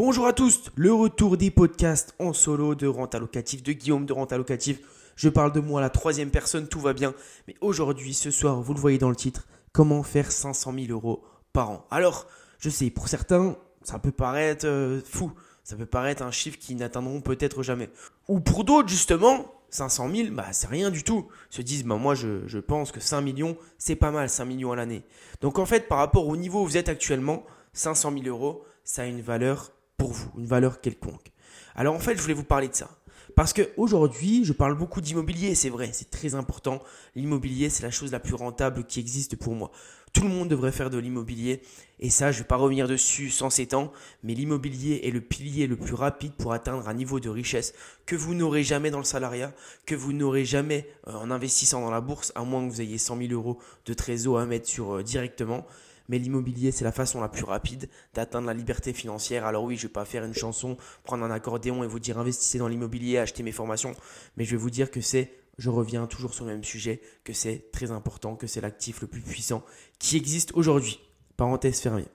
Bonjour à tous, le retour des podcasts en solo de rente allocative, de Guillaume de rente allocative. Je parle de moi la troisième personne, tout va bien. Mais aujourd'hui, ce soir, vous le voyez dans le titre, comment faire 500 000 euros par an? Alors, je sais, pour certains, ça peut paraître euh, fou. Ça peut paraître un chiffre qui n'atteindront peut-être jamais. Ou pour d'autres, justement, 500 000, bah, c'est rien du tout. Se disent, bah, moi, je, je pense que 5 millions, c'est pas mal, 5 millions à l'année. Donc, en fait, par rapport au niveau où vous êtes actuellement, 500 000 euros, ça a une valeur pour vous, une valeur quelconque. Alors, en fait, je voulais vous parler de ça. Parce qu'aujourd'hui, je parle beaucoup d'immobilier, c'est vrai, c'est très important. L'immobilier, c'est la chose la plus rentable qui existe pour moi. Tout le monde devrait faire de l'immobilier. Et ça, je ne vais pas revenir dessus sans s'étendre, mais l'immobilier est le pilier le plus rapide pour atteindre un niveau de richesse que vous n'aurez jamais dans le salariat, que vous n'aurez jamais euh, en investissant dans la bourse, à moins que vous ayez 100 000 euros de trésor à mettre sur euh, directement mais l'immobilier, c'est la façon la plus rapide d'atteindre la liberté financière. Alors oui, je vais pas faire une chanson, prendre un accordéon et vous dire investissez dans l'immobilier, achetez mes formations, mais je vais vous dire que c'est, je reviens toujours sur le même sujet, que c'est très important, que c'est l'actif le plus puissant qui existe aujourd'hui. Parenthèse fermée.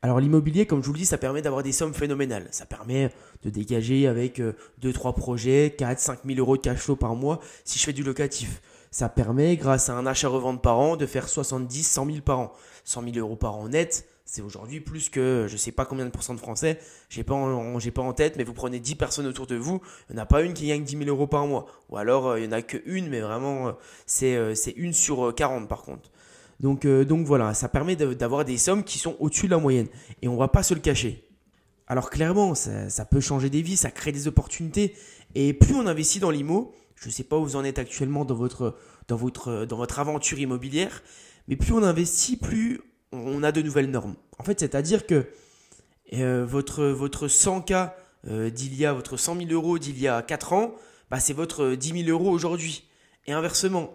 Alors l'immobilier, comme je vous le dis, ça permet d'avoir des sommes phénoménales. Ça permet de dégager avec 2-3 euh, projets, 4-5 000 euros de cash flow par mois si je fais du locatif. Ça permet, grâce à un achat-revente par an, de faire 70, 100 000 par an. 100 000 euros par an net, c'est aujourd'hui plus que je sais pas combien de pourcents de Français, j'ai pas, pas en tête, mais vous prenez 10 personnes autour de vous, il n'y en a pas une qui gagne 10 000 euros par mois. Ou alors euh, il n'y en a qu'une, mais vraiment euh, euh, c'est une sur 40 par contre. Donc, donc voilà, ça permet d'avoir des sommes qui sont au-dessus de la moyenne. Et on va pas se le cacher. Alors clairement, ça, ça, peut changer des vies, ça crée des opportunités. Et plus on investit dans l'IMO, je ne sais pas où vous en êtes actuellement dans votre, dans votre, dans votre aventure immobilière, mais plus on investit, plus on a de nouvelles normes. En fait, c'est-à-dire que euh, votre, votre 100K euh, d'il y a, votre 100 000 euros d'il y a 4 ans, bah, c'est votre 10 000 euros aujourd'hui. Et inversement,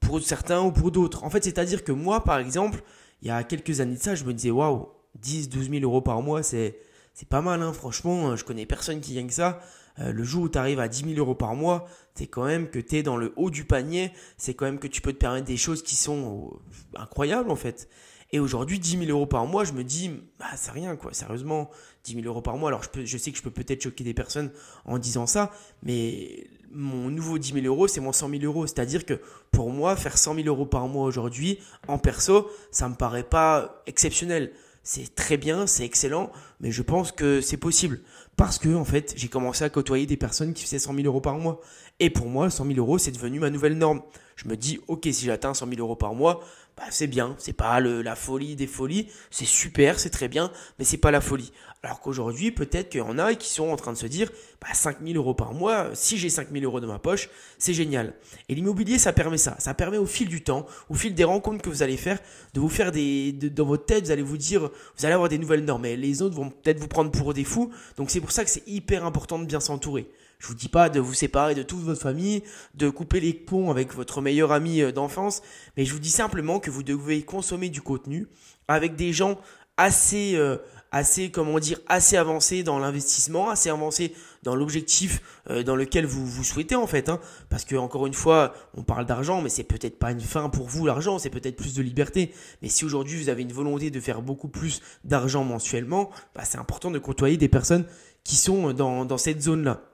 pour certains ou pour d'autres. En fait, c'est-à-dire que moi, par exemple, il y a quelques années de ça, je me disais, waouh, 10, 12 000 euros par mois, c'est, c'est pas mal, hein, franchement, je connais personne qui gagne ça. Euh, le jour où tu arrives à 10 000 euros par mois, c'est quand même que tu es dans le haut du panier, c'est quand même que tu peux te permettre des choses qui sont euh, incroyables en fait. Et aujourd'hui, 10 000 euros par mois, je me dis, bah, c'est rien, quoi. Sérieusement, 10 000 euros par mois. Alors, je, sais que je peux peut-être choquer des personnes en disant ça, mais mon nouveau 10 000 euros, c'est mon 100 000 euros. C'est-à-dire que pour moi, faire 100 000 euros par mois aujourd'hui, en perso, ça me paraît pas exceptionnel c'est très bien, c'est excellent, mais je pense que c'est possible. Parce que, en fait, j'ai commencé à côtoyer des personnes qui faisaient 100 000 euros par mois. Et pour moi, 100 000 euros, c'est devenu ma nouvelle norme. Je me dis, ok, si j'atteins 100 000 euros par mois, bah, c'est bien. C'est pas la folie des folies. C'est super, c'est très bien, mais c'est pas la folie. Alors qu'aujourd'hui, peut-être qu'il y en a qui sont en train de se dire, bah, 5 000 euros par mois, si j'ai 5 000 euros dans ma poche, c'est génial. Et l'immobilier, ça permet ça. Ça permet au fil du temps, au fil des rencontres que vous allez faire, de vous faire des, dans votre tête, vous allez vous dire, vous allez avoir des nouvelles normes. Et les autres vont peut-être vous prendre pour des fous. Donc c'est pour ça que c'est hyper important de bien s'entourer. Je vous dis pas de vous séparer de toute votre famille, de couper les ponts avec votre meilleur ami euh, d'enfance, mais je vous dis simplement que vous devez consommer du contenu avec des gens assez euh, assez comment dire assez avancés dans l'investissement, assez avancés dans l'objectif euh, dans lequel vous vous souhaitez en fait hein. parce que encore une fois, on parle d'argent mais c'est peut-être pas une fin pour vous l'argent, c'est peut-être plus de liberté. Mais si aujourd'hui vous avez une volonté de faire beaucoup plus d'argent mensuellement, bah, c'est important de côtoyer des personnes qui sont dans, dans cette zone-là.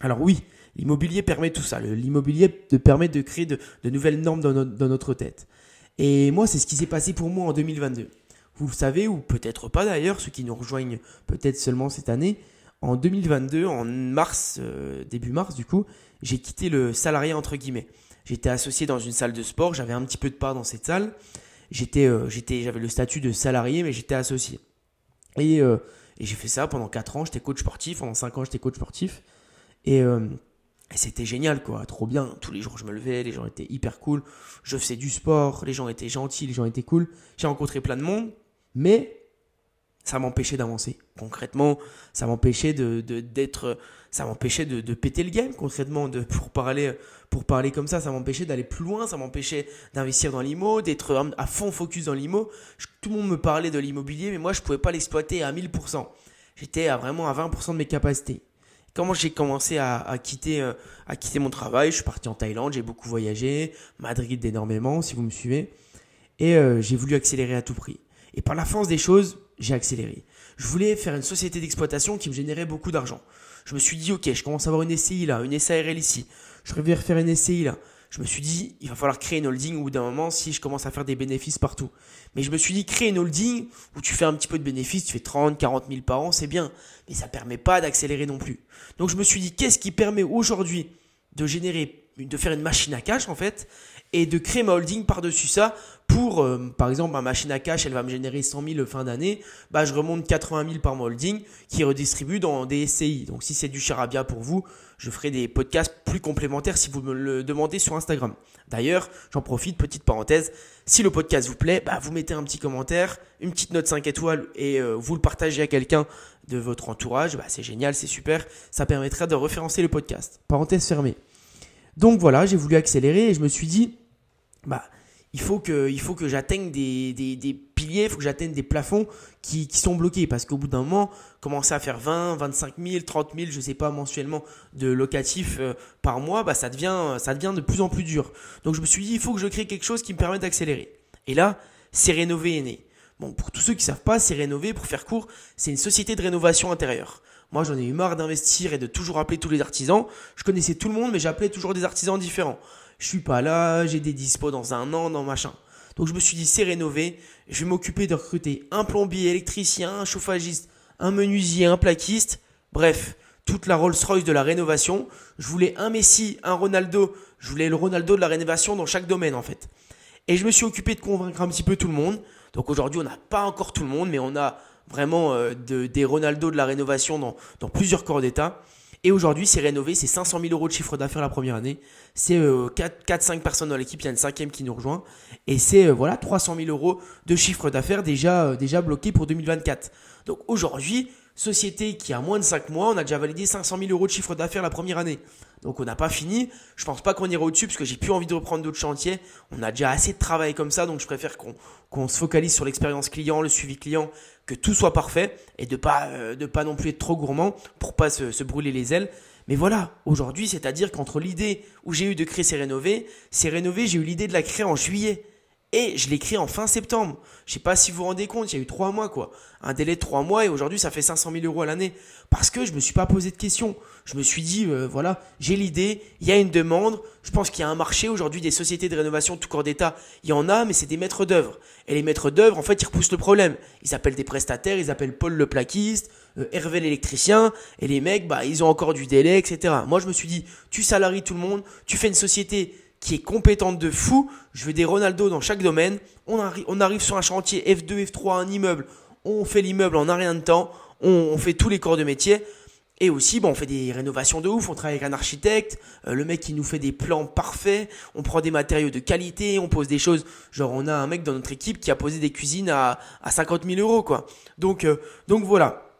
Alors oui, l'immobilier permet tout ça. L'immobilier permet de créer de, nouvelles normes dans, notre tête. Et moi, c'est ce qui s'est passé pour moi en 2022. Vous le savez, ou peut-être pas d'ailleurs, ceux qui nous rejoignent peut-être seulement cette année. En 2022, en mars, euh, début mars du coup, j'ai quitté le salarié entre guillemets. J'étais associé dans une salle de sport, j'avais un petit peu de part dans cette salle. J'étais, euh, j'étais, j'avais le statut de salarié, mais j'étais associé. Et, euh, et j'ai fait ça pendant 4 ans, j'étais coach sportif, pendant 5 ans j'étais coach sportif. Euh, et, c'était génial, quoi, trop bien. Tous les jours, je me levais, les gens étaient hyper cool. Je faisais du sport, les gens étaient gentils, les gens étaient cool. J'ai rencontré plein de monde, mais ça m'empêchait d'avancer. Concrètement, ça m'empêchait de, d'être, ça m'empêchait de, péter le game. Concrètement, de, pour parler, pour parler comme ça, ça m'empêchait d'aller plus loin, ça m'empêchait d'investir dans l'IMO, d'être à fond focus dans l'IMO. Tout le monde me parlait de l'immobilier, mais moi, je pouvais pas l'exploiter à 1000%. J'étais vraiment à 20% de mes capacités. Comment j'ai commencé à, quitter, euh, à quitter mon travail, je suis parti en Thaïlande, j'ai beaucoup voyagé, Madrid énormément, si vous me suivez, et euh, j'ai voulu accélérer à tout prix. Et par la force des choses, j'ai accéléré. Je voulais faire une société d'exploitation qui me générait beaucoup d'argent. Je me suis dit, ok, je commence à avoir une SCI là, une SARL ici. Je vais faire une SCI là. Je me suis dit, il va falloir créer une holding au bout d'un moment si je commence à faire des bénéfices partout. Mais je me suis dit, créer une holding où tu fais un petit peu de bénéfices, tu fais 30, 40 000 par an, c'est bien. Mais ça permet pas d'accélérer non plus. Donc je me suis dit, qu'est-ce qui permet aujourd'hui de générer, de faire une machine à cash en fait, et de créer ma holding par-dessus ça pour, euh, par exemple, ma machine à cash, elle va me générer 100 000 fin d'année, bah, je remonte 80 000 par mon holding qui redistribue dans des SCI. Donc, si c'est du charabia pour vous, je ferai des podcasts plus complémentaires si vous me le demandez sur Instagram. D'ailleurs, j'en profite, petite parenthèse, si le podcast vous plaît, bah, vous mettez un petit commentaire, une petite note 5 étoiles et euh, vous le partagez à quelqu'un de votre entourage, bah, c'est génial, c'est super, ça permettra de référencer le podcast. Parenthèse fermée. Donc voilà, j'ai voulu accélérer et je me suis dit, bah, il faut que, il faut que j'atteigne des, des, des, piliers, il faut que j'atteigne des plafonds qui, qui sont bloqués. Parce qu'au bout d'un moment, commencer à faire 20, 25 000, 30 000, je sais pas, mensuellement de locatif euh, par mois, bah, ça, devient, ça devient de plus en plus dur. Donc je me suis dit, il faut que je crée quelque chose qui me permette d'accélérer. Et là, c'est rénové est né. Bon, pour tous ceux qui savent pas, c'est rénové, pour faire court, c'est une société de rénovation intérieure. Moi, j'en ai eu marre d'investir et de toujours appeler tous les artisans. Je connaissais tout le monde, mais j'appelais toujours des artisans différents je suis pas là, j'ai des dispos dans un an, dans machin. Donc je me suis dit, c'est rénové, je vais m'occuper de recruter un plombier, électricien, un chauffagiste, un menuisier, un plaquiste, bref, toute la Rolls-Royce de la rénovation. Je voulais un Messi, un Ronaldo, je voulais le Ronaldo de la rénovation dans chaque domaine en fait. Et je me suis occupé de convaincre un petit peu tout le monde. Donc aujourd'hui, on n'a pas encore tout le monde, mais on a vraiment euh, des Ronaldo de la rénovation dans, dans plusieurs corps d'État. Et aujourd'hui, c'est rénové, c'est 500 000 euros de chiffre d'affaires la première année. C'est 4-5 euh, personnes dans l'équipe, il y a une cinquième qui nous rejoint. Et c'est euh, voilà 300 000 euros de chiffre d'affaires déjà, euh, déjà bloqué pour 2024. Donc aujourd'hui, société qui a moins de 5 mois, on a déjà validé 500 000 euros de chiffre d'affaires la première année. Donc on n'a pas fini. Je pense pas qu'on ira au-dessus parce que j'ai plus envie de reprendre d'autres chantiers. On a déjà assez de travail comme ça, donc je préfère qu'on se focalise sur l'expérience client, le suivi client, que tout soit parfait et de pas euh, de pas non plus être trop gourmand pour pas se, se brûler les ailes. Mais voilà, aujourd'hui, c'est-à-dire qu'entre l'idée où j'ai eu de créer ces rénovés, ces rénovés, j'ai eu l'idée de la créer en juillet. Et je l'ai créé en fin septembre. Je sais pas si vous vous rendez compte, il y a eu trois mois quoi. Un délai de trois mois et aujourd'hui ça fait 500 000 euros à l'année. Parce que je me suis pas posé de questions. Je me suis dit, euh, voilà, j'ai l'idée, il y a une demande. Je pense qu'il y a un marché aujourd'hui des sociétés de rénovation tout corps d'État. Il y en a, mais c'est des maîtres d'œuvre. Et les maîtres d'œuvre, en fait, ils repoussent le problème. Ils appellent des prestataires, ils appellent Paul le plaquiste, euh, Hervé l'électricien. Et les mecs, bah, ils ont encore du délai, etc. Moi, je me suis dit, tu salaries tout le monde, tu fais une société qui est compétente de fou. Je veux des Ronaldo dans chaque domaine. On, arrive sur un chantier F2, F3, un immeuble. On fait l'immeuble en un rien de temps. On, fait tous les corps de métier. Et aussi, bon, on fait des rénovations de ouf. On travaille avec un architecte, euh, le mec qui nous fait des plans parfaits. On prend des matériaux de qualité, on pose des choses. Genre, on a un mec dans notre équipe qui a posé des cuisines à, à 50 000 euros, quoi. Donc, euh, donc voilà.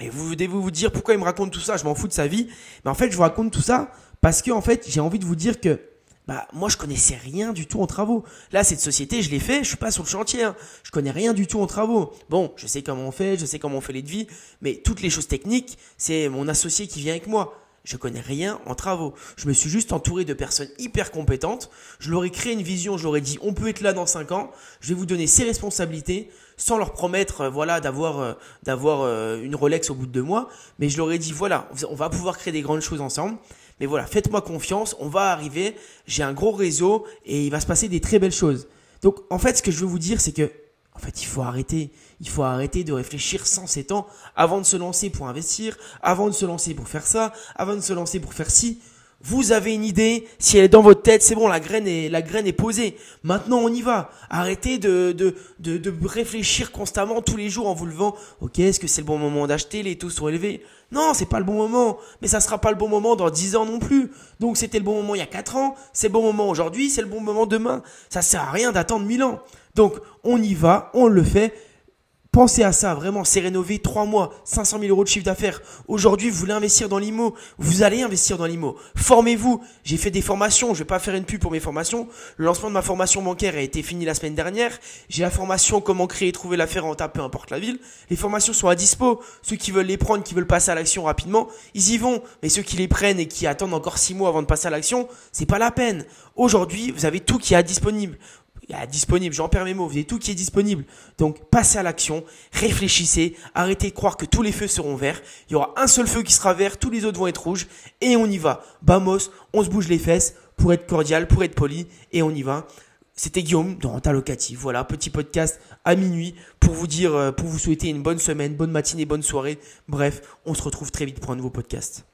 Et vous devez vous dire pourquoi il me raconte tout ça? Je m'en fous de sa vie. Mais en fait, je vous raconte tout ça parce que en fait, j'ai envie de vous dire que bah moi je connaissais rien du tout en travaux. Là cette société je l'ai fait, je suis pas sur le chantier, hein. je connais rien du tout en travaux. Bon, je sais comment on fait, je sais comment on fait les devis, mais toutes les choses techniques, c'est mon associé qui vient avec moi. Je connais rien en travaux. Je me suis juste entouré de personnes hyper compétentes. Je leur ai créé une vision, je leur ai dit on peut être là dans 5 ans, je vais vous donner ces responsabilités sans leur promettre euh, voilà d'avoir euh, d'avoir euh, une Rolex au bout de deux mois, mais je leur ai dit voilà, on va pouvoir créer des grandes choses ensemble. Mais voilà, faites-moi confiance, on va arriver, j'ai un gros réseau et il va se passer des très belles choses. Donc en fait, ce que je veux vous dire, c'est que en fait, il faut arrêter, il faut arrêter de réfléchir sans ces temps avant de se lancer pour investir, avant de se lancer pour faire ça, avant de se lancer pour faire ci. Vous avez une idée, si elle est dans votre tête, c'est bon, la graine est, la graine est posée. Maintenant, on y va. Arrêtez de, de, réfléchir constamment tous les jours en vous levant. Ok, est-ce que c'est le bon moment d'acheter Les taux sont élevés? Non, c'est pas le bon moment. Mais ça sera pas le bon moment dans 10 ans non plus. Donc c'était le bon moment il y a 4 ans, c'est le bon moment aujourd'hui, c'est le bon moment demain. Ça sert à rien d'attendre 1000 ans. Donc on y va, on le fait. Pensez à ça, vraiment, c'est rénové 3 mois, 500 000 euros de chiffre d'affaires. Aujourd'hui, vous voulez investir dans l'IMO, vous allez investir dans l'IMO. Formez-vous. J'ai fait des formations, je vais pas faire une pub pour mes formations. Le lancement de ma formation bancaire a été fini la semaine dernière. J'ai la formation comment créer et trouver l'affaire rentable, peu importe la ville. Les formations sont à dispo. Ceux qui veulent les prendre, qui veulent passer à l'action rapidement, ils y vont. Mais ceux qui les prennent et qui attendent encore 6 mois avant de passer à l'action, c'est pas la peine. Aujourd'hui, vous avez tout qui est disponible disponible, j'en perds mes mots, vous avez tout qui est disponible. Donc passez à l'action, réfléchissez, arrêtez de croire que tous les feux seront verts. Il y aura un seul feu qui sera vert, tous les autres vont être rouges et on y va. Bamos, on se bouge les fesses pour être cordial, pour être poli et on y va. C'était Guillaume de Renta Locatif. Voilà, petit podcast à minuit pour vous dire, euh, pour vous souhaiter une bonne semaine, bonne matinée, bonne soirée. Bref, on se retrouve très vite pour un nouveau podcast.